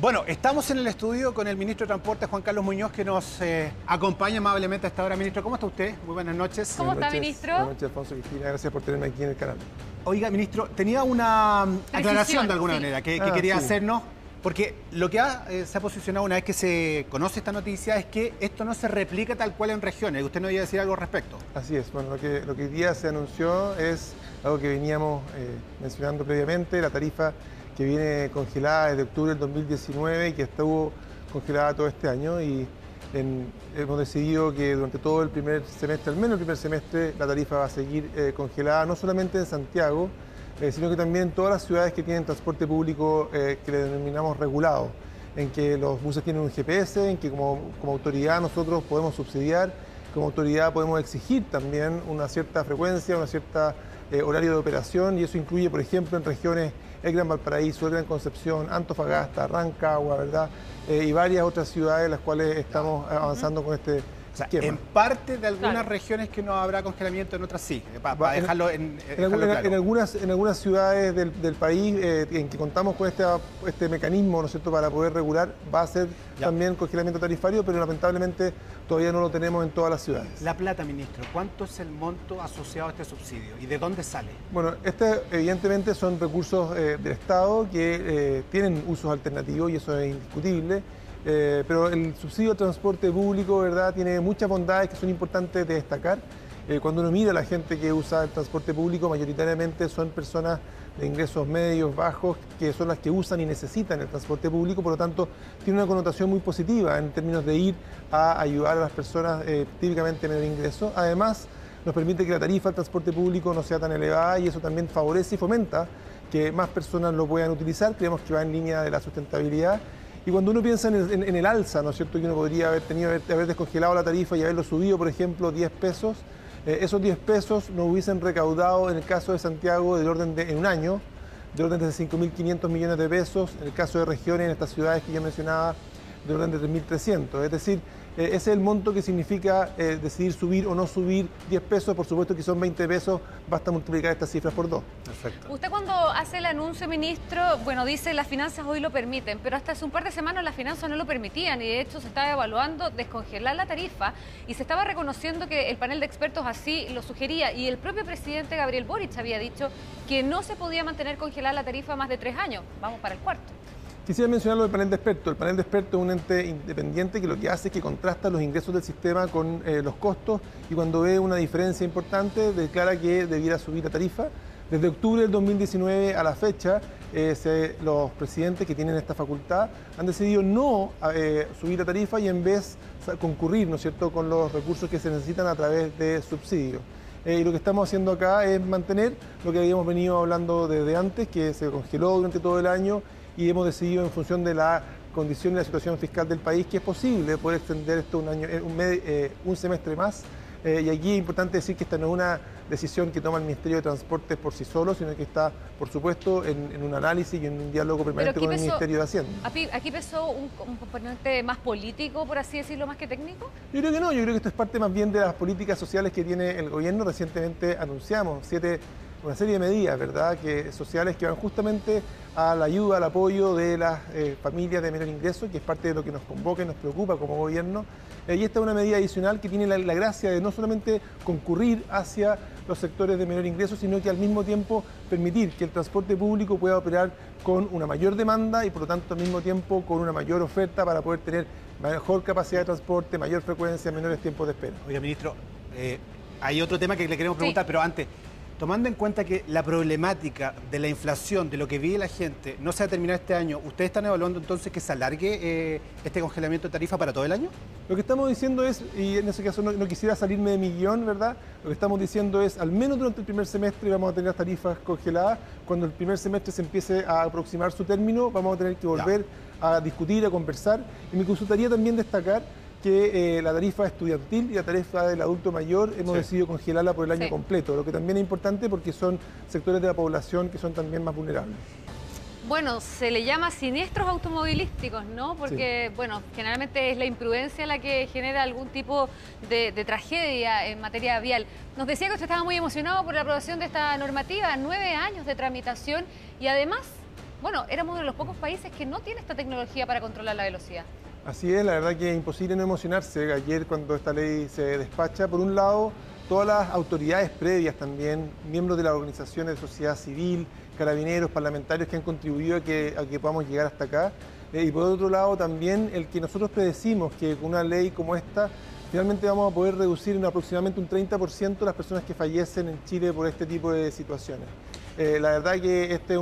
Bueno, estamos en el estudio con el ministro de Transporte, Juan Carlos Muñoz, que nos eh, acompaña amablemente a esta hora. Ministro, ¿cómo está usted? Muy buenas noches. ¿Cómo Buenas está, noches. ministro? Buenas noches, Alfonso Cristina. Gracias por tenerme aquí en el canal. Oiga, ministro, tenía una mm, aclaración de alguna sí. manera que, que Ah, quería sí. hacernos, porque lo que ha, eh, se ha posicionado una vez que se conoce esta noticia es que esto no se replica tal cual en regiones. Usted nos iba a decir algo al respecto. Así es. Bueno, lo que, lo que hoy día se anunció es algo que veníamos eh, mencionando previamente, la tarifa que viene congelada desde octubre del 2019 y que estuvo congelada todo este año y en- hemos decidido que durante todo el primer semestre, al menos el primer semestre, la tarifa va a seguir eh, congelada, no solamente en Santiago, eh, sino que también todas las ciudades que tienen transporte público eh, que le denominamos regulado, en que los buses tienen un GPS, en que como, autoridad nosotros podemos subsidiar, como autoridad podemos exigir también una cierta frecuencia, una cierta eh, horario de operación y eso incluye, por ejemplo, en regiones el Gran Valparaíso, el Gran Concepción, Antofagasta, Rancagua, ¿verdad? Eh, y varias otras ciudades en las cuales estamos avanzando con este sea, en parte de algunas Claro. regiones que no habrá congelamiento, en otras sí. Para Va, en- dejarlo en, eh, En, dejarlo algu- en- claro. en algunas, en algunas ciudades del, del país eh, en que contamos con este, este mecanismo ¿no es cierto? para poder regular, va a ser Ya. también congelamiento tarifario, pero lamentablemente todavía no lo tenemos en todas las ciudades. La plata, ministro, ¿cuánto es el monto asociado a este subsidio y de dónde sale? Bueno, este evidentemente son recursos eh, del Estado que eh, tienen usos alternativos y eso es indiscutible. Eh, pero el subsidio al transporte público, ¿verdad?, tiene muchas bondades que son importantes de destacar. Eh, cuando uno mira a la gente que usa el transporte público, mayoritariamente son personas de ingresos medios, bajos, que son las que usan y necesitan el transporte público, por lo tanto, tiene una connotación muy positiva en términos de ir a ayudar a las personas eh, típicamente de menor ingreso. Además, nos permite que la tarifa del transporte público no sea tan elevada y eso también favorece y fomenta que más personas lo puedan utilizar. Creemos que va en línea de la sustentabilidad. Y cuando uno piensa en el, alza, ¿no es cierto?, que uno podría haber tenido, haber, descongelado la tarifa y haberlo subido, por ejemplo, 10 pesos, eh, esos 10 pesos nos hubiesen recaudado, en el caso de Santiago, del orden de, en un año, del orden de 5.500 millones de pesos, en el caso de regiones, en estas ciudades que yo mencionaba, del orden de 3.300. Es decir, eh, ese es el monto que significa eh, decidir subir o no subir 10 pesos. Por supuesto que son 20 pesos, basta multiplicar estas cifras por dos. Perfecto. Usted cuando hace el anuncio, ministro, bueno, dice las finanzas hoy lo permiten, pero hasta hace un par de semanas las finanzas no lo permitían y de hecho se estaba evaluando descongelar la tarifa y se estaba reconociendo que el panel de expertos así lo sugería y el propio presidente Gabriel Boric había dicho que no se podía mantener congelada la tarifa más de tres años. Vamos para el cuarto. Quisiera mencionar lo del panel de expertos. El panel de expertos es un ente independiente que lo que hace es que contrasta los ingresos del sistema con eh, los costos y cuando ve una diferencia importante declara que debiera subir la tarifa. Desde octubre del 2019 a la fecha, eh, los presidentes que tienen esta facultad han decidido no eh, subir la tarifa y en vez concurrir, ¿no es cierto?, con los recursos que se necesitan a través de subsidios. Y lo que estamos haciendo acá es mantener lo que habíamos venido hablando desde antes, que se congeló durante todo el año y hemos decidido en función de la condición y la situación fiscal del país que es posible poder extender esto un, año, eh, un, eh, un semestre más. Eh, y aquí es importante decir que esta no es una decisión que toma el Ministerio de Transportes por sí solo, sino que está, por supuesto, en, en un análisis y en un diálogo permanente con el Ministerio de Hacienda. Aquí, aquí pesó un, un componente más político, por así decirlo, más que técnico. Yo creo que no, yo creo que esto es parte más bien de las políticas sociales que tiene el gobierno. Recientemente anunciamos siete, una serie de medidas, ¿verdad?, que, sociales que van justamente a la ayuda, al apoyo de las eh, familias de menor ingreso, que es parte de lo que nos convoca y nos preocupa como gobierno. Eh, y esta es una medida adicional que tiene la, la gracia de no solamente concurrir hacia los sectores de menor ingreso, sino que al mismo tiempo permitir que el transporte público pueda operar con una mayor demanda y por lo tanto al mismo tiempo con una mayor oferta para poder tener mejor capacidad de transporte, mayor frecuencia, menores tiempos de espera. Oiga, ministro, eh, hay otro tema que le queremos preguntar, Sí. pero antes, tomando en cuenta que la problemática de la inflación, de lo que vive la gente, no se va a terminar este año, ¿ustedes están evaluando entonces que se alargue eh, este congelamiento de tarifa para todo el año? Lo que estamos diciendo es, y en ese caso no, no quisiera salirme de mi guion, ¿verdad? Lo que estamos diciendo es, al menos durante el primer semestre vamos a tener las tarifas congeladas. Cuando el primer semestre se empiece a aproximar su término, vamos a tener que volver a discutir, a conversar. Y me gustaría también destacar que eh, la tarifa estudiantil y la tarifa del adulto mayor hemos Sí. decidido congelarla por el año Sí. completo, lo que también es importante porque son sectores de la población que son también más vulnerables. Bueno, se le llama siniestros automovilísticos, ¿no? Porque, bueno, generalmente es la imprudencia la que genera algún tipo de, de tragedia en materia vial. Nos decía que usted estaba muy emocionado por la aprobación de esta normativa, nueve años de tramitación y además bueno, éramos uno de los pocos países que no tiene esta tecnología para controlar la velocidad. Así es, la verdad que es imposible no emocionarse. Ayer cuando esta ley se despacha, por un lado, todas las autoridades previas también, miembros de las organizaciones de sociedad civil, carabineros, parlamentarios que han contribuido a que, a podamos llegar hasta acá. Eh, y por otro lado también el que nosotros predecimos que con una ley como esta finalmente vamos a poder reducir en aproximadamente un 30% las personas que fallecen en Chile por este tipo de situaciones. Eh, la verdad que este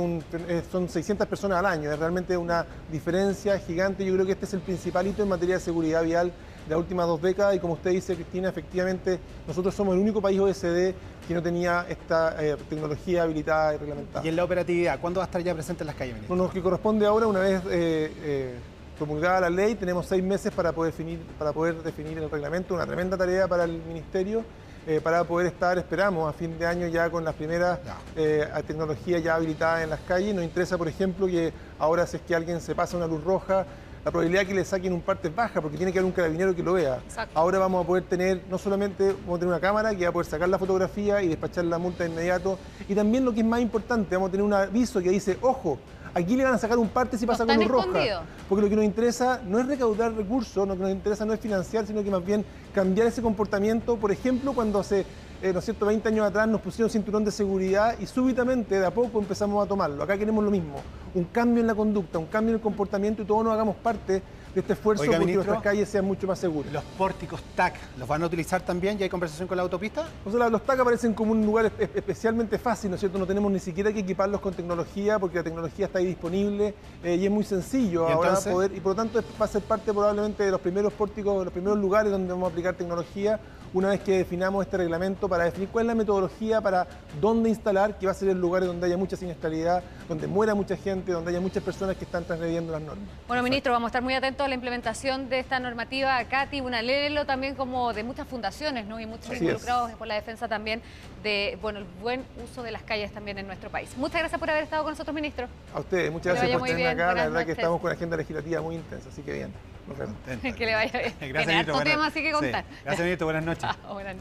son 600 personas al año, es realmente una diferencia gigante. Yo creo que este es el principal hito en materia de seguridad vial de las últimas dos décadas y como usted dice, Cristina, efectivamente nosotros somos el único país OSD que no tenía esta eh, tecnología habilitada y reglamentada. ¿Y en la operatividad? ¿Cuándo va a estar ya presente en las calles, ministro? Bueno, lo que corresponde ahora, una vez eh, promulgada la ley, tenemos seis meses para poder, definir, para poder definir el reglamento, una tremenda tarea para el Ministerio eh, para poder estar, esperamos, a fin de año ya con las primeras eh, tecnologías ya habilitadas en las calles. Nos interesa, por ejemplo, que ahora si es que alguien se pasa una luz roja, la probabilidad de que le saquen un parte es baja porque tiene que haber un carabinero que lo vea. Ahora vamos a poder tener, no solamente vamos a tener una cámara que va a poder sacar la fotografía y despachar la multa de inmediato, y también lo que es más importante, vamos a tener un aviso que dice, ojo, Aquí le van a sacar un parte si pasa con luz roja. Porque lo que nos interesa no es recaudar recursos, lo que nos interesa no es financiar, sino que más bien cambiar ese comportamiento. Por ejemplo, cuando hace, eh, ¿no es cierto?, 20 años atrás nos pusieron cinturón de seguridad y súbitamente, de a poco, empezamos a tomarlo. Acá queremos lo mismo, un cambio en la conducta, un cambio en el comportamiento y todos nos hagamos parte este esfuerzo Oiga, porque nuestras calles sean mucho más seguras. ¿Los pórticos TAC los van a utilizar también? ¿Ya hay conversación con la autopista? O sea, los TAC aparecen como un lugar especialmente fácil, ¿no es cierto? No tenemos ni siquiera que equiparlos con tecnología porque la tecnología está ahí disponible eh, y es muy sencillo ahora poder, y por lo tanto va a ser parte probablemente de los primeros pórticos, de los primeros lugares donde vamos a aplicar tecnología una vez que definamos este reglamento para definir cuál es la metodología para dónde instalar, que va a ser el lugar donde haya mucha siniestralidad, donde muera mucha gente, donde haya muchas personas que están transgrediendo las normas. Bueno, ministro, vamos a estar muy atentos a la implementación de esta normativa CATI, una ley también como de muchas fundaciones ¿no? y muchos involucrados por la defensa también de bueno, el buen uso de las calles también en nuestro país. Muchas gracias por haber estado con nosotros, ministro. A ustedes, muchas gracias por estar acá. La verdad que estamos con la agenda legislativa muy intensa, así que bien. Que le vaya bien. Gracias, Ministro. tema, así que contar. Gracias, Ministro. Buenas noches. buenas noches.